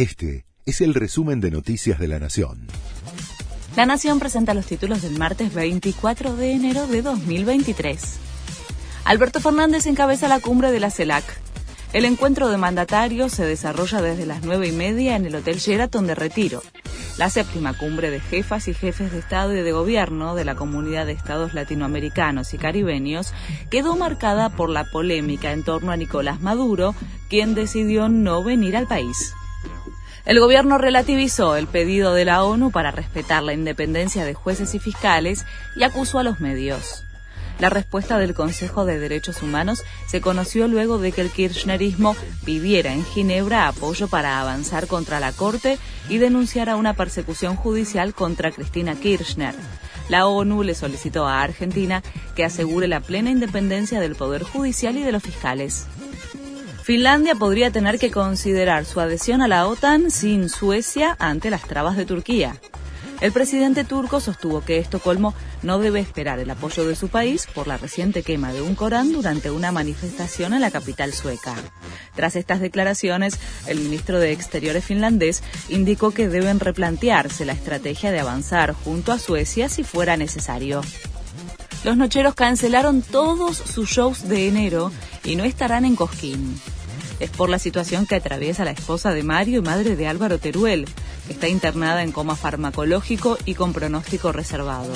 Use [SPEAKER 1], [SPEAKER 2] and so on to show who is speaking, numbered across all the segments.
[SPEAKER 1] Este es el resumen de Noticias de la Nación.
[SPEAKER 2] La Nación presenta los títulos del martes 24 de enero de 2023. Alberto Fernández encabeza la cumbre de la CELAC. El encuentro de mandatarios se desarrolla desde las nueve y media en el Hotel Sheraton de Retiro. La séptima cumbre de jefas y jefes de Estado y de Gobierno de la Comunidad de Estados Latinoamericanos y Caribeños quedó marcada por la polémica en torno a Nicolás Maduro, quien decidió no venir al país. El gobierno relativizó el pedido de la ONU para respetar la independencia de jueces y fiscales y acusó a los medios. La respuesta del Consejo de Derechos Humanos se conoció luego de que el kirchnerismo pidiera en Ginebra apoyo para avanzar contra la Corte y denunciara una persecución judicial contra Cristina Kirchner. La ONU le solicitó a Argentina que asegure la plena independencia del Poder Judicial y de los fiscales. Finlandia podría tener que considerar su adhesión a la OTAN sin Suecia ante las trabas de Turquía. El presidente turco sostuvo que Estocolmo no debe esperar el apoyo de su país por la reciente quema de un Corán durante una manifestación en la capital sueca. Tras estas declaraciones, el ministro de Exteriores finlandés indicó que deben replantearse la estrategia de avanzar junto a Suecia si fuera necesario. Los nocheros cancelaron todos sus shows de enero y no estarán en Cosquín. Es por la situación que atraviesa la esposa de Mario y madre de Álvaro Teruel, Está internada en coma farmacológico y con pronóstico reservado.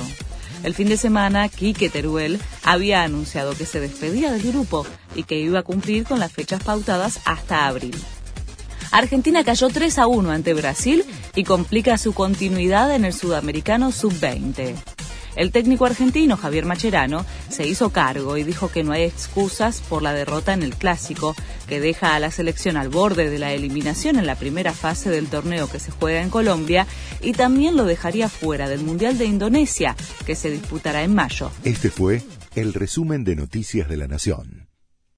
[SPEAKER 2] El fin de semana, Quique Teruel había anunciado que se despedía del grupo y que iba a cumplir con las fechas pautadas hasta abril. Argentina cayó 3 a 1 ante Brasil y complica su continuidad en el sudamericano sub-20. El técnico argentino Javier Macherano se hizo cargo y dijo que no hay excusas por la derrota en el clásico, que deja a la selección al borde de la eliminación en la primera fase del torneo que se juega en Colombia y también lo dejaría fuera del Mundial de Indonesia, que se disputará en mayo.
[SPEAKER 1] Este fue el resumen de Noticias de la Nación.